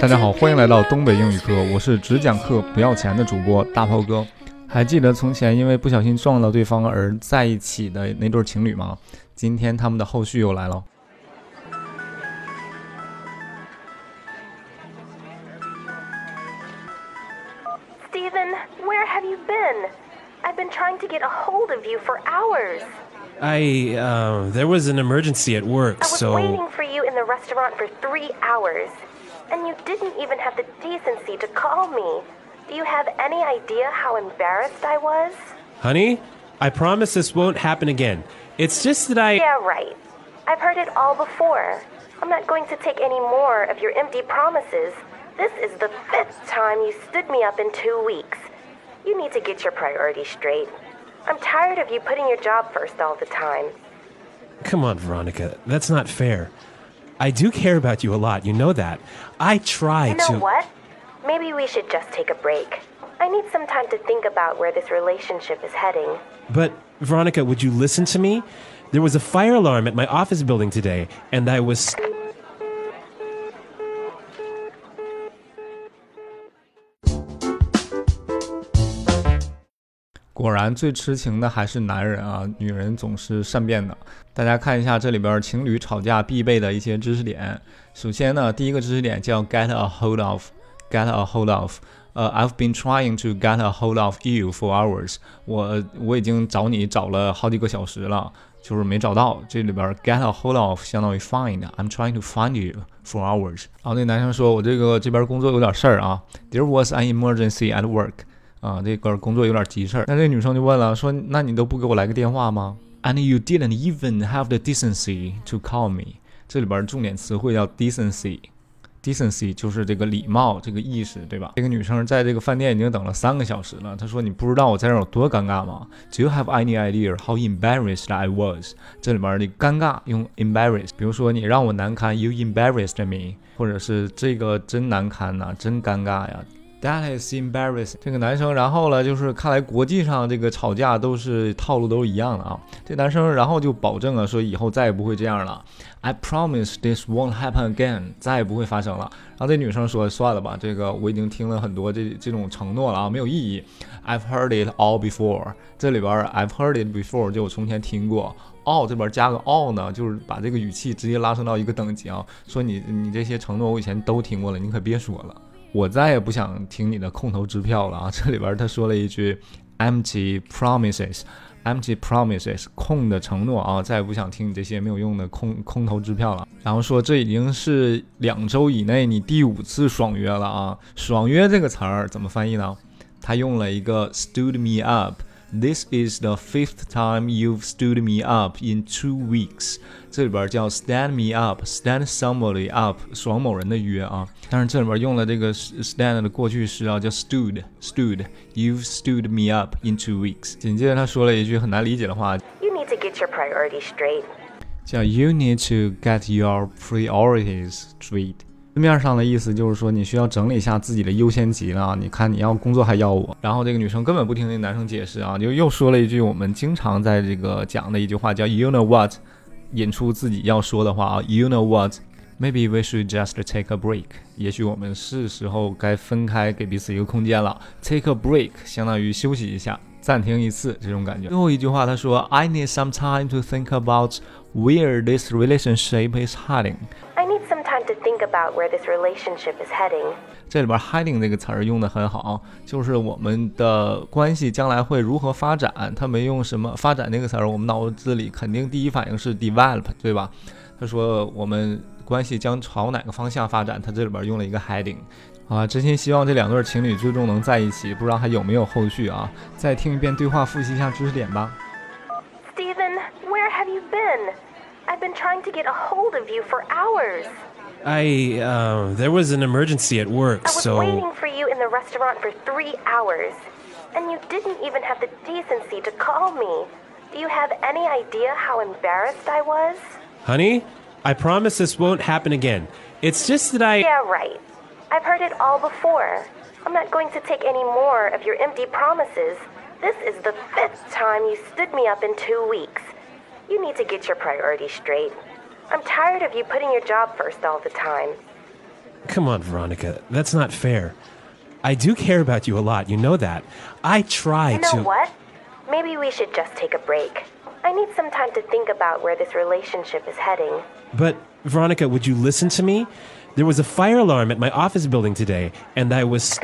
大家好，欢迎来到东北英语课，我是只讲课不要钱的主播大炮哥。还记得从前因为不小心撞到对方而在一起的那对情侣吗？今天他们的后续又来了。Stephen, where have you been? I've been trying to get a hold of you for hours. I, uh, there was an emergency at work, so I was so. waiting for you in the restaurant for three hours, and you didn't even have the decency to call me. Do you have any idea how embarrassed I was? Honey, I promise this won't happen again. It's just that I. Yeah, right. I've heard it all before. I'm not going to take any more of your empty promises. This is the fifth time you stood me up in two weeks. You need to get your priorities straight. I'm tired of you putting your job first all the time. Come on, Veronica. That's not fair. I do care about you a lot. You know that. I try You know to. what? Maybe we should just take a break. I need some time to think about where this relationship is heading. But, Veronica, would you listen to me? There was a fire alarm at my office building today, and I was. 果然最痴情的还是男人啊，女人总是善变的。大家看一下这里边情侣吵架必备的一些知识点。首先呢，第一个知识点叫 get a hold of，get a hold of。呃、i v e been trying to get a hold of you for hours 我。我已经找你找了好几个小时了，就是没找到。这里边 get a hold of 相当于 find，I'm trying to find you for hours。然后那男生说，我这个这边工作有点事儿啊，There was an emergency at work。啊，这个工作有点急事儿。那这个女生就问了，说：“那你都不给我来个电话吗？”And you didn't even have the decency to call me。这里边重点词汇叫 decency，decency 就是这个礼貌，这个意识，对吧？这个女生在这个饭店已经等了三个小时了。她说：“你不知道我在这儿有多尴尬吗？”Do you have any idea how embarrassed I was？这里边的尴尬用 embarrass，比如说你让我难堪，You embarrassed me，或者是这个真难堪呐、真尴尬呀。That is embarrassing。这个男生，然后呢，就是看来国际上这个吵架都是套路都是一样的啊。这男生然后就保证了，说以后再也不会这样了。I promise this won't happen again，再也不会发生了。然后这女生说，算了吧，这个我已经听了很多这这种承诺了啊，没有意义。I've heard it all before。这里边 I've heard it before 就我从前听过。all 这边加个 all 呢，就是把这个语气直接拉升到一个等级啊，说你你这些承诺我以前都听过了，你可别说了。我再也不想听你的空头支票了啊！这里边他说了一句 empty promises，empty promises，空的承诺啊！再也不想听你这些没有用的空空头支票了。然后说这已经是两周以内你第五次爽约了啊！爽约这个词儿怎么翻译呢？他用了一个 stood me up。This is the fifth time you've stood me up in two weeks。这里边叫 stand me up，stand somebody up，爽某人的约啊。但是这里边用了这个 stand 的过去式啊，叫 stood，stood。You've stood me up in two weeks。紧接着他说了一句很难理解的话 You need to get your priorities straight. 叫 You need to get your priorities straight。 字面上的意思就是说，你需要整理一下自己的优先级了。你看，你要工作还要我。然后这个女生根本不听那男生解释啊，就又说了一句我们经常在这个讲的一句话，叫 You know what，引出自己要说的话啊。You know what，maybe we should just take a break。也许我们是时候该分开，给彼此一个空间了。Take a break 相当于休息一下，暂停一次这种感觉。最后一句话，他说，I need some time to think about where this relationship is heading。Think about where this relationship is heading. 这里边 heading 这个词儿用的很好，就是我们的关系将来会如何发展。他没用什么发展这个词儿，我们脑子里肯定第一反应是 develop，对吧？他说我们关系将朝哪个方向发展，他这里边用了一个 heading。啊，真心希望这两对情侣最终能在一起，不知道还有没有后续啊？再听一遍对话，复习一下知识点吧。Stephen, where have you been? I've been trying to get a hold of you for hours. I, uh, there was an emergency at work, so I was so. waiting for you in the restaurant for three hours, and you didn't even have the decency to call me. Do you have any idea how embarrassed I was? Honey, I promise this won't happen again. It's just that I. Yeah, right. I've heard it all before. I'm not going to take any more of your empty promises. This is the fifth time you stood me up in two weeks. You need to get your priorities straight. I'm tired of you putting your job first all the time. Come on, Veronica. That's not fair. I do care about you a lot. You know that. I try to. You know to. what? Maybe we should just take a break. I need some time to think about where this relationship is heading. But, Veronica, would you listen to me? There was a fire alarm at my office building today, and I was.